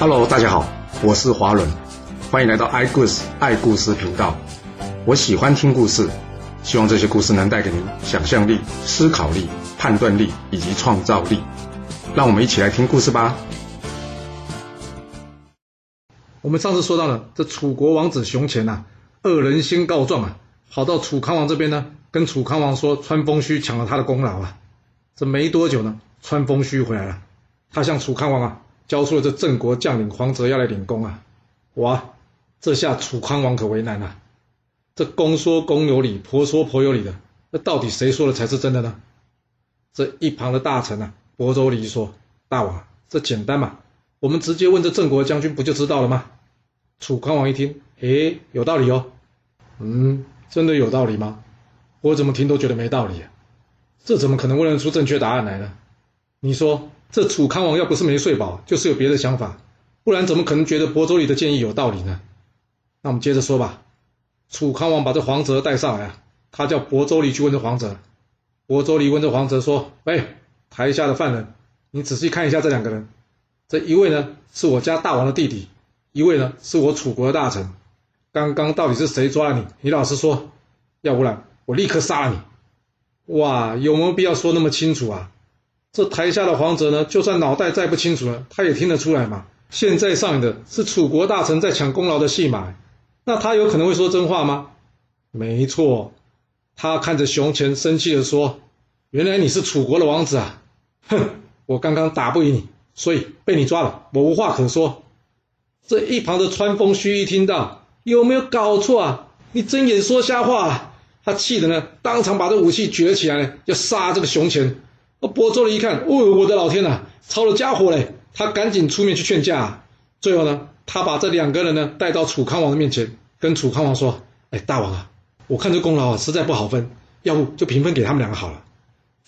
Hello，大家好，我是华伦，欢迎来到爱故事爱故事频道。我喜欢听故事，希望这些故事能带给您想象力、思考力、判断力以及创造力。让我们一起来听故事吧。我们上次说到了，这楚国王子熊乾呐，恶人先告状啊，跑到楚康王这边呢，跟楚康王说川风须抢了他的功劳啊。这没多久呢，川风须回来了，他向楚康王啊交出了这郑国将领黄泽要来领功啊。哇，这下楚康王可为难了。这公说公有理，婆说婆有理的，那到底谁说的才是真的呢？这一旁的大臣啊，亳州离说：“大王，这简单嘛。”我们直接问这郑国将军不就知道了吗？楚康王一听，诶，有道理哦。嗯，真的有道理吗？我怎么听都觉得没道理。这怎么可能问得出正确答案来呢？你说这楚康王要不是没睡饱，就是有别的想法，不然怎么可能觉得亳州里的建议有道理呢？那我们接着说吧。楚康王把这黄泽带上来啊，他叫亳州里去问这黄泽。亳州里问这黄泽说：“喂，台下的犯人，你仔细看一下这两个人。”这一位呢是我家大王的弟弟，一位呢是我楚国的大臣。刚刚到底是谁抓了你？你老实说，要不然我立刻杀了你。哇，有没有必要说那么清楚啊？这台下的黄泽呢，就算脑袋再不清楚了，他也听得出来嘛。现在上演的是楚国大臣在抢功劳的戏码，那他有可能会说真话吗？没错，他看着熊乾生气的说：“原来你是楚国的王子啊！哼，我刚刚打不赢你。”所以被你抓了，我无话可说。这一旁的川风须一听到，有没有搞错啊？你睁眼说瞎话！啊！他气的呢，当场把这武器举了起来，要杀这个熊乾。那亳州了一看，哦，我的老天呐，抄了家伙嘞！他赶紧出面去劝架。最后呢，他把这两个人呢带到楚康王的面前，跟楚康王说：“哎，大王啊，我看这功劳啊实在不好分，要不就平分给他们两个好了。”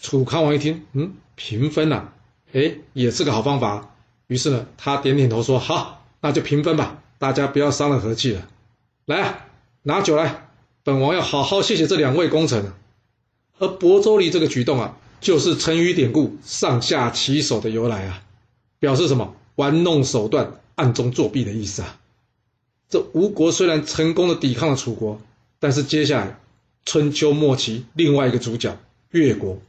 楚康王一听，嗯，平分呐。哎，也是个好方法。于是呢，他点点头说：“好，那就平分吧，大家不要伤了和气了。来啊，拿酒来，本王要好好谢谢这两位功臣。”而亳州离这个举动啊，就是成语典故“上下其手”的由来啊，表示什么？玩弄手段、暗中作弊的意思啊。这吴国虽然成功的抵抗了楚国，但是接下来春秋末期另外一个主角越国，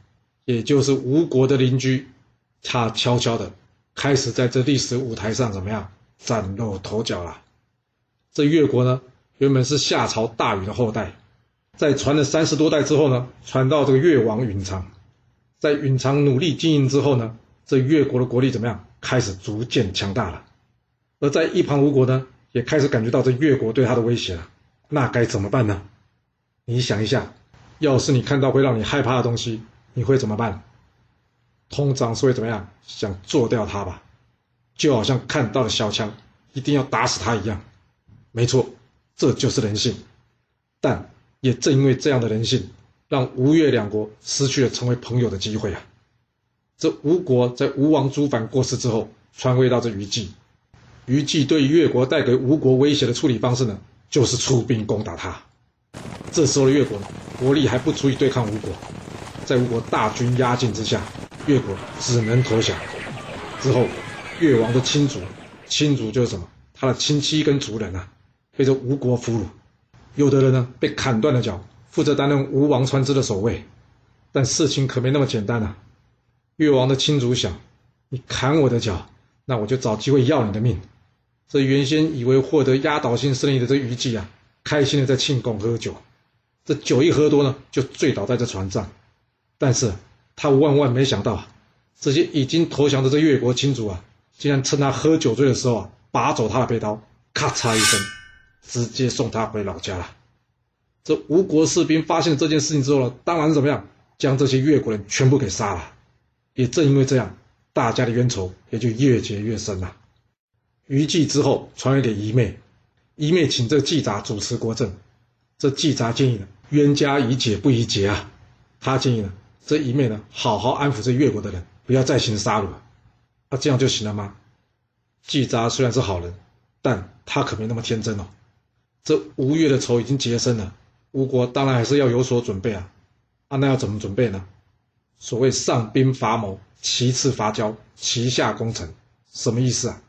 也就是吴国的邻居。他悄悄的开始在这历史舞台上怎么样崭露头角了？这越国呢，原本是夏朝大禹的后代，在传了三十多代之后呢，传到这个越王允常，在允常努力经营之后呢，这越国的国力怎么样？开始逐渐强大了。而在一旁吴国呢，也开始感觉到这越国对他的威胁了。那该怎么办呢？你想一下，要是你看到会让你害怕的东西，你会怎么办？通常是会怎么样？想做掉他吧，就好像看到了小强，一定要打死他一样。没错，这就是人性。但也正因为这样的人性，让吴越两国失去了成为朋友的机会啊。这吴国在吴王朱反过世之后，传位到这虞姬。虞姬对越国带给吴国威胁的处理方式呢，就是出兵攻打他。这时候的越国国力还不足以对抗吴国，在吴国大军压境之下。越国只能投降。之后，越王的亲族，亲族就是什么？他的亲戚跟族人啊，被这吴国俘虏。有的人呢，被砍断了脚，负责担任吴王船只的守卫。但事情可没那么简单啊！越王的亲族想：你砍我的脚，那我就找机会要你的命。这原先以为获得压倒性胜利的这虞姬啊，开心的在庆功喝酒。这酒一喝多呢，就醉倒在这船上。但是。他万万没想到，这些已经投降的这越国亲族啊，竟然趁他喝酒醉的时候啊，拔走他的背刀，咔嚓一声，直接送他回老家了。这吴国士兵发现这件事情之后呢，当然是怎么样，将这些越国人全部给杀了。也正因为这样，大家的冤仇也就越结越深了。虞姬之后传位给仪妹，仪妹请这季札主持国政。这季札建议呢，冤家宜解不宜结啊，他建议呢。这一面呢，好好安抚这越国的人，不要再行杀戮，那这样就行了吗？季札虽然是好人，但他可没那么天真哦。这吴越的仇已经结深了，吴国当然还是要有所准备啊。啊，那要怎么准备呢？所谓上兵伐谋，其次伐交，其下攻城，什么意思啊？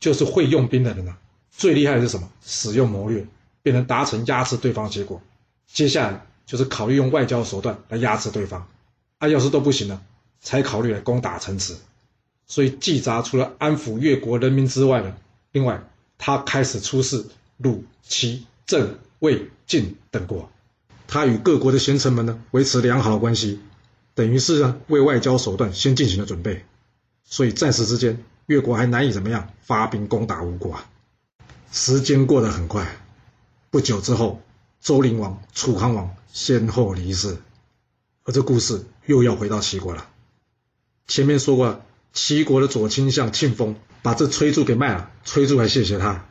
就是会用兵的人啊。最厉害的是什么？使用谋略，便能达成压制对方的结果。接下来就是考虑用外交手段来压制对方。啊，要是都不行了，才考虑来攻打城池。所以季札除了安抚越国人民之外呢，另外他开始出使鲁、齐、郑、魏、晋等国。他与各国的贤臣们呢维持良好的关系，等于是呢为外交手段先进行了准备。所以暂时之间，越国还难以怎么样发兵攻打吴国啊。时间过得很快，不久之后，周灵王、楚康王先后离世，而这故事又要回到齐国了。前面说过。齐国的左卿相庆丰把这崔杼给卖了，崔杼还谢谢他，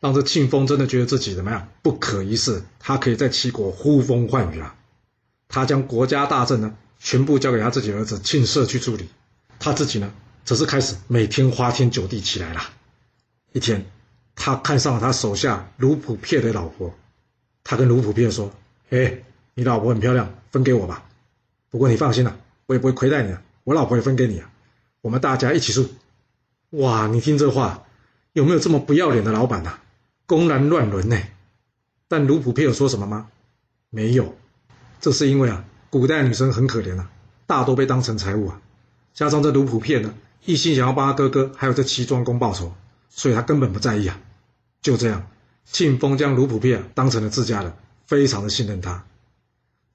让这庆丰真的觉得自己怎么样不可一世，他可以在齐国呼风唤雨了。他将国家大政呢全部交给他自己儿子庆社去处理，他自己呢则是开始每天花天酒地起来了。一天，他看上了他手下卢普撇的老婆，他跟卢普撇说：“哎，你老婆很漂亮，分给我吧。不过你放心了，我也不会亏待你的，我老婆也分给你啊。”我们大家一起住，哇！你听这话，有没有这么不要脸的老板呐？公然乱伦呢？但卢普佩有说什么吗？没有，这是因为啊，古代女生很可怜啊，大多被当成财物啊。加上这卢普片呢，一心想要帮他哥哥还有这齐庄公报仇，所以他根本不在意啊。就这样，庆丰将卢普片当成了自家人，非常的信任他。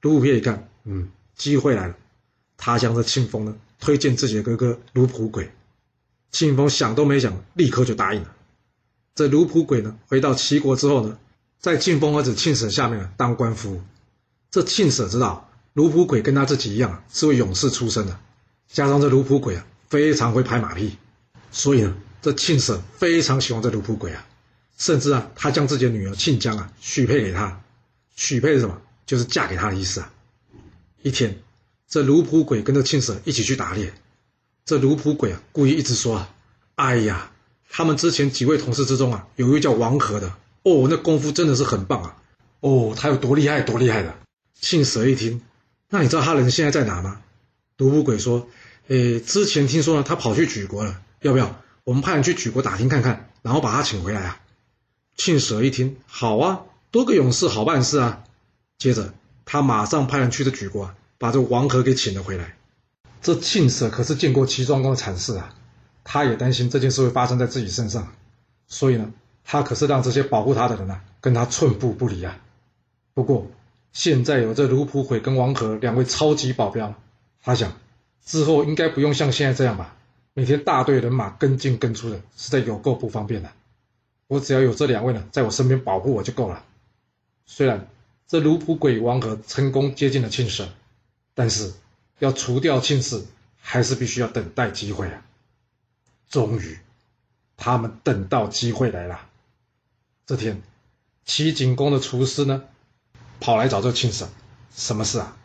卢普片一看，嗯，机会来了，他将这庆丰呢。推荐自己的哥哥卢普鬼，庆丰想都没想，立刻就答应了。这卢普鬼呢，回到齐国之后呢，在庆丰儿子庆舍下面当官夫。这庆舍知道卢普鬼跟他自己一样是位勇士出身的，加上这卢普鬼啊非常会拍马屁，所以呢，这庆舍非常喜欢这卢普鬼啊，甚至啊，他将自己的女儿庆江啊许配给他。许配是什么？就是嫁给他的意思啊。一天。这卢普鬼跟着庆舍一起去打猎，这卢普鬼啊，故意一直说啊，哎呀，他们之前几位同事之中啊，有一位叫王和的，哦，那功夫真的是很棒啊，哦，他有多厉害，多厉害的。庆蛇一听，那你知道他人现在在哪吗？卢普鬼说，诶，之前听说呢，他跑去举国了，要不要我们派人去举国打听看看，然后把他请回来啊？庆蛇一听，好啊，多个勇士好办事啊。接着他马上派人去这举国。把这王和给请了回来，这庆蛇可是见过齐庄公的惨事啊，他也担心这件事会发生在自己身上，所以呢，他可是让这些保护他的人呢，跟他寸步不离啊。不过现在有这卢普悔跟王和两位超级保镖，他想之后应该不用像现在这样吧，每天大队人马跟进跟出的，实在有够不方便的。我只要有这两位呢，在我身边保护我就够了。虽然这卢普鬼王和成功接近了庆舍。但是要除掉庆氏，还是必须要等待机会啊！终于，他们等到机会来了。这天，齐景公的厨师呢，跑来找这庆舍，什么事啊？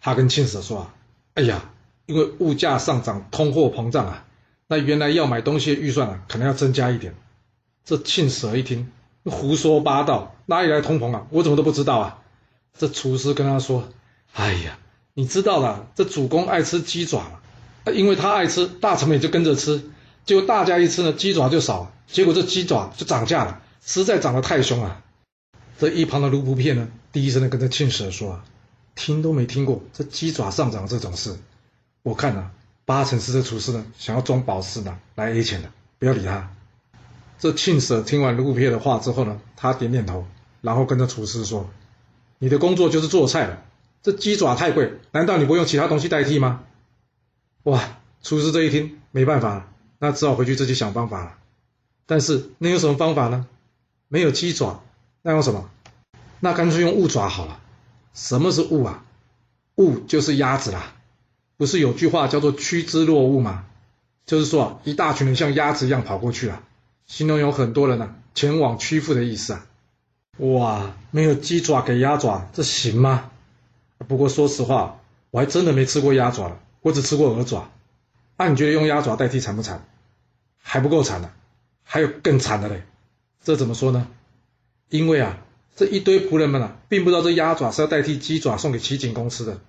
他跟庆舍说啊：“哎呀，因为物价上涨，通货膨胀啊，那原来要买东西的预算啊，可能要增加一点。”这庆舍一听，胡说八道，哪里来通膨啊？我怎么都不知道啊！这厨师跟他说：“哎呀。”你知道了，这主公爱吃鸡爪嘛？因为他爱吃，大臣们也就跟着吃。结果大家一吃呢，鸡爪就少，结果这鸡爪就涨价了，实在涨得太凶了。这一旁的卢普片呢，低声的跟着庆舍说：“啊，听都没听过这鸡爪上涨这种事。我看呐，八成是这厨师呢想要装宝石呢来 A 钱的，不要理他。”这庆舍听完卢普片的话之后呢，他点点头，然后跟着厨师说：“你的工作就是做菜了。”这鸡爪太贵，难道你不用其他东西代替吗？哇！厨师这一听没办法，那只好回去自己想方法了。但是那有什么方法呢？没有鸡爪，那用什么？那干脆用雾爪好了。什么是雾啊？雾就是鸭子啦。不是有句话叫做“趋之若鹜”吗？就是说啊，一大群人像鸭子一样跑过去了，形容有很多人呢前往屈服的意思啊。哇！没有鸡爪给鸭爪，这行吗？不过说实话，我还真的没吃过鸭爪，我只吃过鹅爪。那你觉得用鸭爪代替惨不惨？还不够惨呢，还有更惨的嘞。这怎么说呢？因为啊，这一堆仆人们啊，并不知道这鸭爪是要代替鸡爪送给齐景公吃的。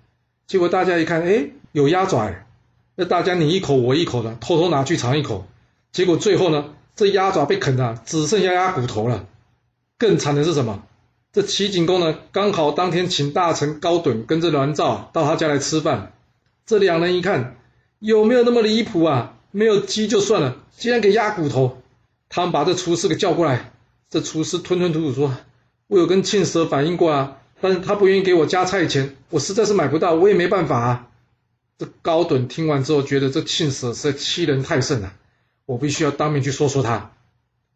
结果大家一看，哎，有鸭爪哎，那大家你一口我一口的，偷偷拿去尝一口。结果最后呢，这鸭爪被啃的只剩下鸭骨头了。更惨的是什么？这齐景公呢，刚好当天请大臣高敦跟着栾兆到他家来吃饭。这两人一看，有没有那么离谱啊？没有鸡就算了，竟然给鸭骨头！他们把这厨师给叫过来。这厨师吞吞吐吐说：“我有跟庆蛇反映过啊，但是他不愿意给我加菜钱，我实在是买不到，我也没办法啊。”这高敦听完之后，觉得这庆蛇是欺人太甚了，我必须要当面去说说他。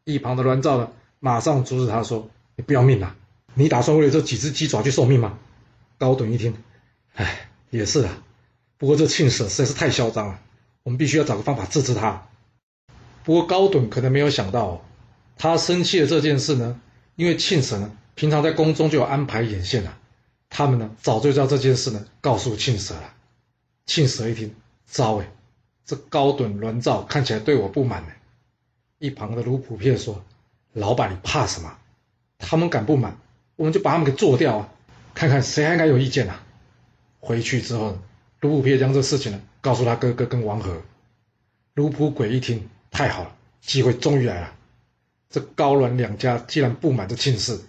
一旁的栾兆呢，马上阻止他说：“你不要命啊！你打算为了这几只鸡爪去送命吗？”高敦一听，哎，也是啊。不过这庆舍实在是太嚣张了，我们必须要找个方法治治他。不过高敦可能没有想到，他生气的这件事呢，因为庆舍呢平常在宫中就有安排眼线了，他们呢早就知道这件事呢，告诉庆舍了。庆舍一听，糟哎，这高敦栾兆看起来对我不满呢。一旁的卢普片说：“老板，你怕什么？他们敢不满，我们就把他们给做掉啊！看看谁还敢有意见啊！”回去之后，卢普片将这事情呢告诉他哥哥跟王和。卢普鬼一听，太好了，机会终于来了。这高鸾两家既然不满这庆氏，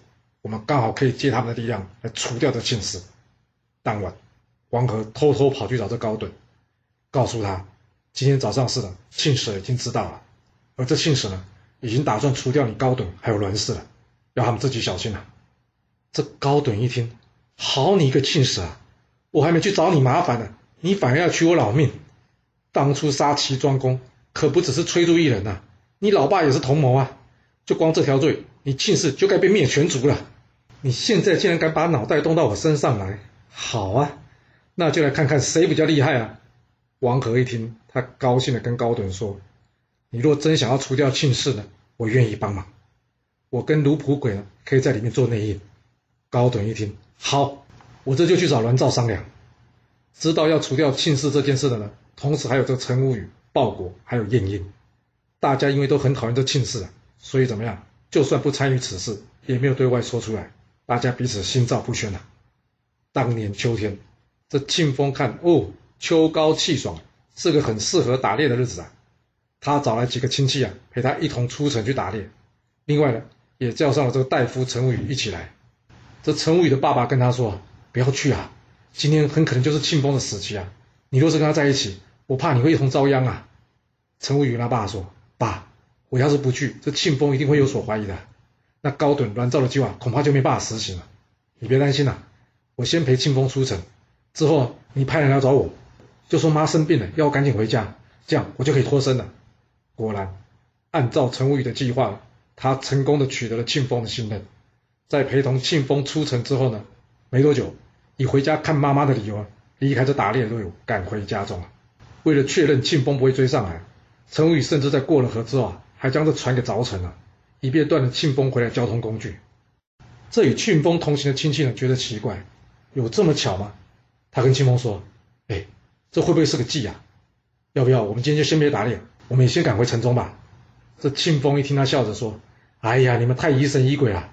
我们刚好可以借他们的力量来除掉这庆氏。当晚，王和偷偷跑去找这高敦，告诉他今天早上事的庆氏已经知道了。而这庆氏呢，已经打算除掉你高等还有栾氏了，要他们自己小心了。这高等一听，好你一个庆氏啊！我还没去找你麻烦呢，你反而要取我老命。当初杀齐庄公，可不只是崔杼一人呐，你老爸也是同谋啊。就光这条罪，你庆氏就该被灭全族了。你现在竟然敢把脑袋动到我身上来，好啊，那就来看看谁比较厉害啊！王和一听，他高兴的跟高等说。你若真想要除掉庆氏呢，我愿意帮忙。我跟卢普鬼呢，可以在里面做内应。高等一听，好，我这就去找栾照商量。知道要除掉庆氏这件事的呢，同时还有这个陈无宇、鲍国还有晏婴。大家因为都很讨厌这庆氏啊，所以怎么样？就算不参与此事，也没有对外说出来。大家彼此心照不宣呐。当年秋天，这庆丰看哦，秋高气爽，是个很适合打猎的日子啊。他找来几个亲戚啊，陪他一同出城去打猎。另外呢，也叫上了这个大夫陈无宇一起来。这陈无宇的爸爸跟他说：“不要去啊，今天很可能就是庆丰的死期啊！你若是跟他在一起，我怕你会一同遭殃啊。”陈无宇他爸说：“爸，我要是不去，这庆丰一定会有所怀疑的。那高等栾兆的计划恐怕就没办法实行了。你别担心呐，我先陪庆丰出城，之后你派人来找我，就说妈生病了，要我赶紧回家，这样我就可以脱身了。”果然，按照陈无宇的计划，他成功的取得了庆丰的信任。在陪同庆丰出城之后呢，没多久，以回家看妈妈的理由，离开这打猎队伍，赶回家中。为了确认庆丰不会追上来，陈无宇甚至在过了河之后啊，还将这船给凿沉了，以便断了庆丰回来交通工具。这与庆丰同行的亲戚呢，觉得奇怪，有这么巧吗？他跟庆丰说：“哎，这会不会是个计啊？要不要我们今天就先别打猎？”我们也先赶回城中吧。这庆丰一听，他笑着说：“哎呀，你们太疑神疑鬼了。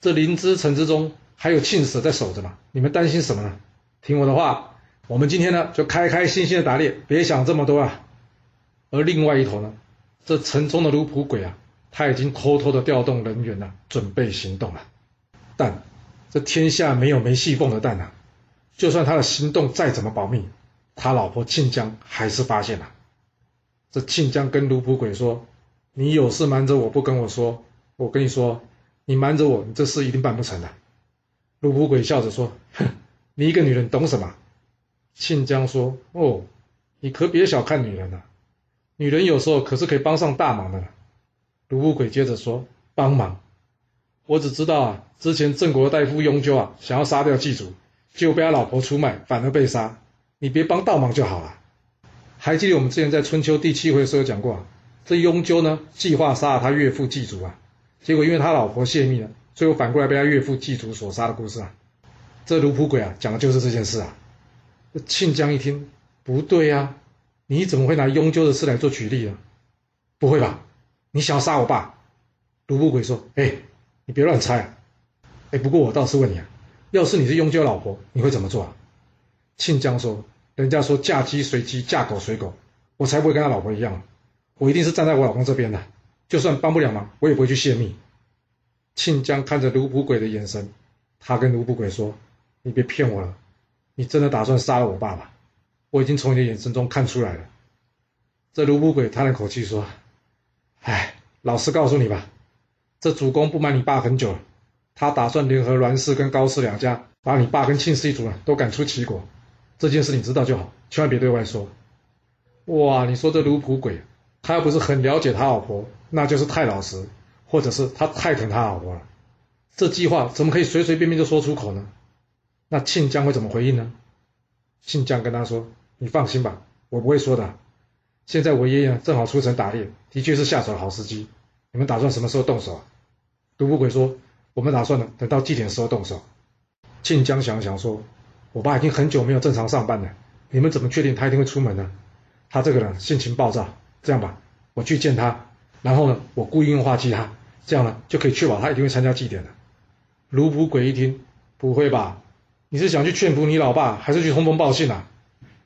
这灵芝城之中还有庆舍在守着嘛，你们担心什么呢？听我的话，我们今天呢就开开心心的打猎，别想这么多啊。”而另外一头呢，这城中的卢普鬼啊，他已经偷偷的调动人员了，准备行动了。但这天下没有没戏缝的蛋啊！就算他的行动再怎么保密，他老婆庆江还是发现了。这庆江跟卢普鬼说：“你有事瞒着我不跟我说，我跟你说，你瞒着我，你这事一定办不成的。”卢普鬼笑着说：“哼，你一个女人懂什么？”庆江说：“哦，你可别小看女人了，女人有时候可是可以帮上大忙的。”卢普鬼接着说：“帮忙？我只知道啊，之前郑国大夫雍纠啊，想要杀掉祭祖，结果被他老婆出卖，反而被杀。你别帮倒忙就好了。”还记得我们之前在春秋第七回的时候讲过啊，这雍纠呢计划杀了他岳父祭祖啊，结果因为他老婆泄密了，最后反过来被他岳父祭祖所杀的故事啊。这卢普鬼啊讲的就是这件事啊。庆江一听不对呀，你怎么会拿雍纠的事来做举例呢？不会吧？你想要杀我爸？卢普鬼说：“哎，你别乱猜。哎，不过我倒是问你啊，要是你是雍纠老婆，你会怎么做啊？”庆江说。人家说嫁鸡随鸡，嫁狗随狗，我才不会跟他老婆一样，我一定是站在我老公这边的，就算帮不了忙，我也不会去泄密。庆江看着卢普鬼的眼神，他跟卢普鬼说：“你别骗我了，你真的打算杀了我爸爸？我已经从你的眼神中看出来了。”这卢普鬼叹了口气说：“哎，老实告诉你吧，这主公不瞒你爸很久了，他打算联合栾氏跟高氏两家，把你爸跟庆氏一族啊都赶出齐国。这件事你知道就好，千万别对外说。”哇，你说这卢普鬼，他要不是很了解他老婆，那就是太老实。或者是他太疼他老婆了，这计划怎么可以随随便便就说出口呢？那庆江会怎么回应呢？庆江跟他说：“你放心吧，我不会说的。现在我爷爷正好出城打猎，的确是下手的好时机。你们打算什么时候动手？”独不鬼说：“我们打算呢，等到祭典时候动手。”庆江想想说：“我爸已经很久没有正常上班了，你们怎么确定他一定会出门呢？他这个人性情暴躁。这样吧，我去见他，然后呢，我故意用话激他。”这样呢，就可以确保他一定会参加祭典的。卢普鬼一听，不会吧？你是想去劝服你老爸，还是去通风报信啊？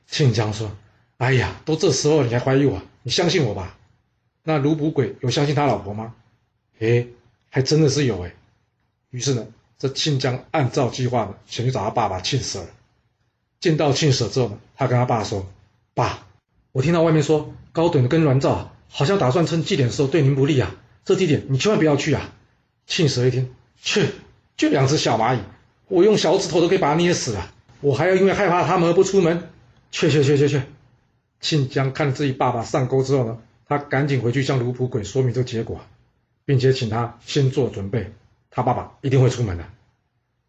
庆江说：“哎呀，都这时候你还怀疑我？你相信我吧。”那卢普鬼有相信他老婆吗？哎，还真的是有哎。于是呢，这庆江按照计划呢，前去找他爸爸庆舍了。见到庆舍之后呢，他跟他爸说：“爸，我听到外面说高等跟栾兆好像打算趁祭典的时候对您不利啊。”这地点你千万不要去啊！庆蛇一听，去，就两只小蚂蚁，我用小指头都可以把它捏死了，我还要因为害怕他们而不出门？去去去去去！庆江看自己爸爸上钩之后呢，他赶紧回去向卢普鬼说明这个结果，并且请他先做准备，他爸爸一定会出门的。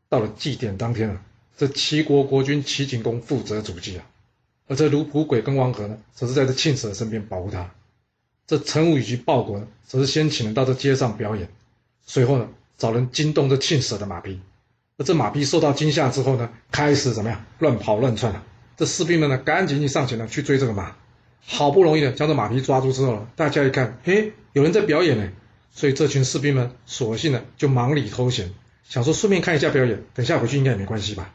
到了祭典当天啊，这齐国国君齐景公负责主祭啊，而这卢普鬼跟王和呢，则是在这庆蛇身边保护他。这陈武以及鲍国呢，则是先请人到这街上表演，随后呢，找人惊动这庆舍的马匹，而这马匹受到惊吓之后呢，开始怎么样乱跑乱窜了。这士兵们呢，赶紧一上前呢去追这个马，好不容易的将这马匹抓住之后，大家一看，嘿，有人在表演呢，所以这群士兵们索性呢就忙里偷闲，想说顺便看一下表演，等下回去应该也没关系吧。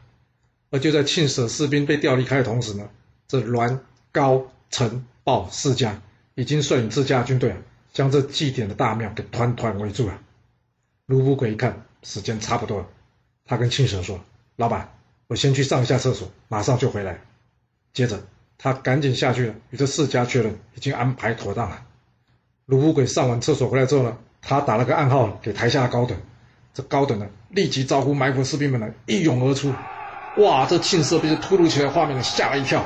而就在庆舍士兵被调离开的同时呢，这栾、高、陈、鲍四家。已经率领自家军队啊，将这祭典的大庙给团团围住了。卢普鬼一看时间差不多了，他跟庆蛇说：“老板，我先去上一下厕所，马上就回来。”接着他赶紧下去了，与这四家确认已经安排妥当了。卢普鬼上完厕所回来之后呢，他打了个暗号给台下的高等，这高等呢立即招呼埋伏士兵们呢一涌而出。哇，这庆蛇被这突如其来的画面给吓了一跳，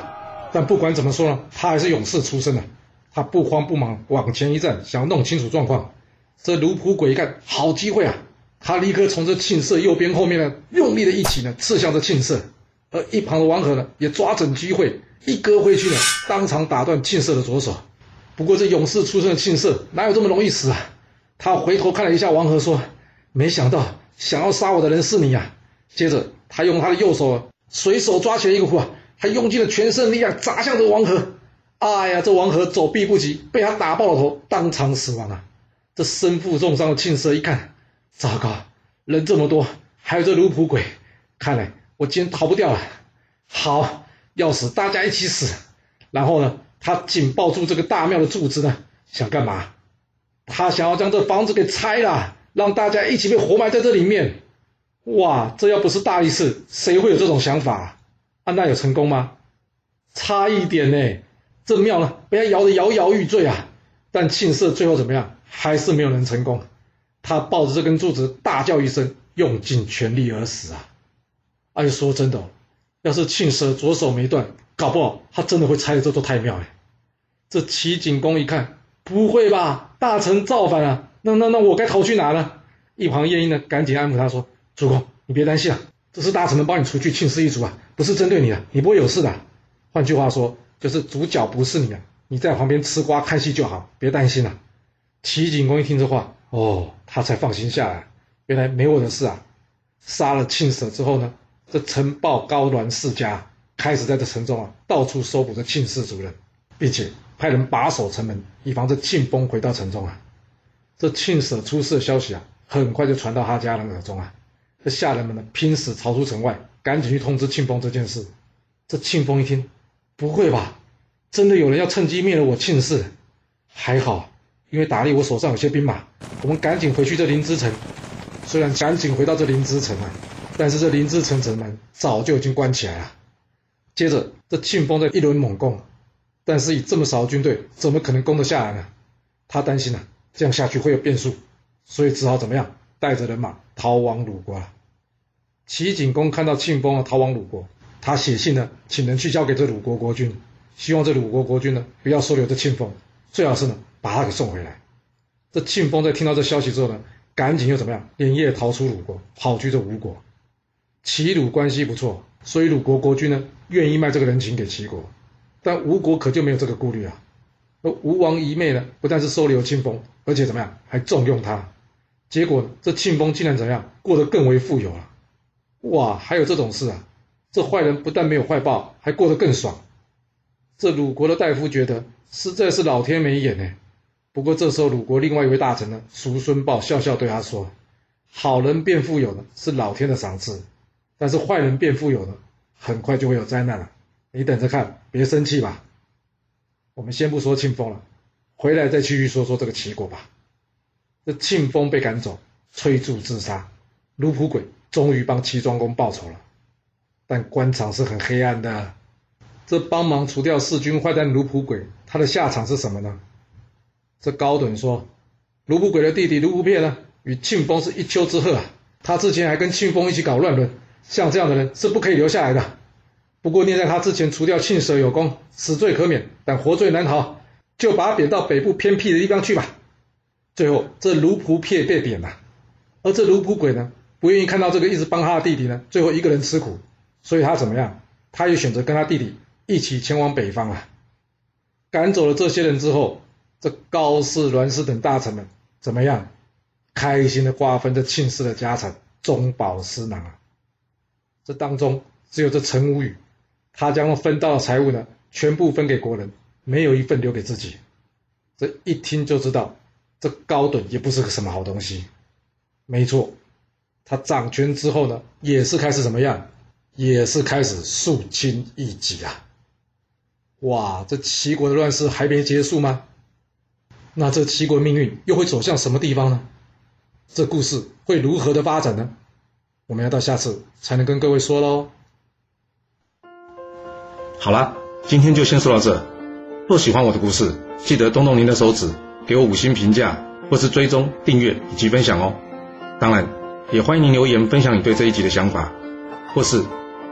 但不管怎么说呢，他还是勇士出身的。他不慌不忙往前一站，想要弄清楚状况。这卢普鬼一看，好机会啊！他立刻从这庆色右边后面呢，用力的一起呢，刺向这庆色。而一旁的王和呢，也抓准机会，一割回去呢，当场打断庆色的左手。不过这勇士出身的庆色，哪有这么容易死啊？他回头看了一下王和，说：“没想到想要杀我的人是你啊！”接着他用他的右手随手抓起了一个壶，他用尽了全身力量砸向这王和。哎呀，这王和走避不及，被他打爆了头，当场死亡啊！这身负重伤的庆色一看，糟糕，人这么多，还有这卢普鬼，看来我今天逃不掉了。好，要死大家一起死。然后呢，他紧抱住这个大庙的柱子呢，想干嘛？他想要将这房子给拆了，让大家一起被活埋在这里面。哇，这要不是大力士，谁会有这种想法？啊，那有成功吗？差一点呢。这庙呢，被他摇得摇摇欲坠啊！但庆色最后怎么样？还是没有能成功。他抱着这根柱子大叫一声，用尽全力而死啊！哎，说真的，要是庆色左手没断，搞不好他真的会拆了这座太庙哎！这齐景公一看，不会吧？大臣造反了！那那那我该逃去哪呢？一旁晏婴呢，赶紧安抚他说：“主公，你别担心啊，这是大臣们帮你除去庆氏一族啊，不是针对你的，你不会有事的。换句话说。”就是主角不是你啊，你在旁边吃瓜看戏就好，别担心了。齐景公一听这话，哦，他才放心下来，原来没我的事啊。杀了庆舍之后呢，这陈豹高栾世家开始在这城中啊到处搜捕这庆氏族人，并且派人把守城门，以防这庆丰回到城中啊。这庆舍出事的消息啊，很快就传到他家人耳中啊。这下人们呢，拼死逃出城外，赶紧去通知庆丰这件事。这庆丰一听。不会吧？真的有人要趁机灭了我庆氏？还好因为打猎我手上有些兵马，我们赶紧回去这林芝城。虽然赶紧回到这林芝城啊，但是这林芝城城门早就已经关起来了。接着这庆丰在一轮猛攻，但是以这么少的军队，怎么可能攻得下来呢？他担心啊，这样下去会有变数，所以只好怎么样，带着人马逃亡鲁国了。齐景公看到庆丰啊逃亡鲁国，他写信呢，请人去交给这鲁国国君，希望这鲁国国君呢不要收留这庆丰，最好是呢把他给送回来。这庆丰在听到这消息之后呢，赶紧又怎么样，连夜逃出鲁国，跑去这吴国。齐鲁关系不错，所以鲁国国君呢愿意卖这个人情给齐国，但吴国可就没有这个顾虑啊。那吴王一妹呢，不但是收留庆丰，而且怎么样，还重用他。结果这庆丰竟然怎么样，过得更为富有了。哇，还有这种事啊！这坏人不但没有坏报，还过得更爽。这鲁国的大夫觉得实在是老天没眼呢。不过这时候鲁国另外一位大臣呢，叔孙豹笑笑对他说：“好人变富有呢，是老天的赏赐；但是坏人变富有呢，很快就会有灾难了。你等着看，别生气吧。”我们先不说庆丰了，回来再继续说说这个齐国吧。这庆丰被赶走，催促自杀，卢普鬼。终于帮齐庄公报仇了，但官场是很黑暗的。这帮忙除掉弑君坏蛋卢普鬼，他的下场是什么呢？这高等说，卢普鬼的弟弟卢普片呢，与庆丰是一丘之貉啊。他之前还跟庆丰一起搞乱伦，像这样的人是不可以留下来的。不过念在他之前除掉庆舍有功，死罪可免，但活罪难逃，就把贬到北部偏僻的地方去吧。最后，这卢普片被贬了，而这卢普鬼呢？不愿意看到这个一直帮他的弟弟呢，最后一个人吃苦，所以他怎么样？他也选择跟他弟弟一起前往北方啊。赶走了这些人之后，这高氏、栾氏等大臣们怎么样？开心的瓜分这庆氏的家产，中饱私囊啊！这当中只有这陈无宇，他将分到的财物呢，全部分给国人，没有一份留给自己。这一听就知道，这高等也不是个什么好东西。没错。他掌权之后呢，也是开始怎么样？也是开始肃清异己啊！哇，这齐国的乱世还没结束吗？那这齐国命运又会走向什么地方呢？这故事会如何的发展呢？我们要到下次才能跟各位说喽。好了，今天就先说到这。若喜欢我的故事，记得动动您的手指，给我五星评价，或是追踪、订阅以及分享哦。当然。也欢迎您留言分享你对这一集的想法，或是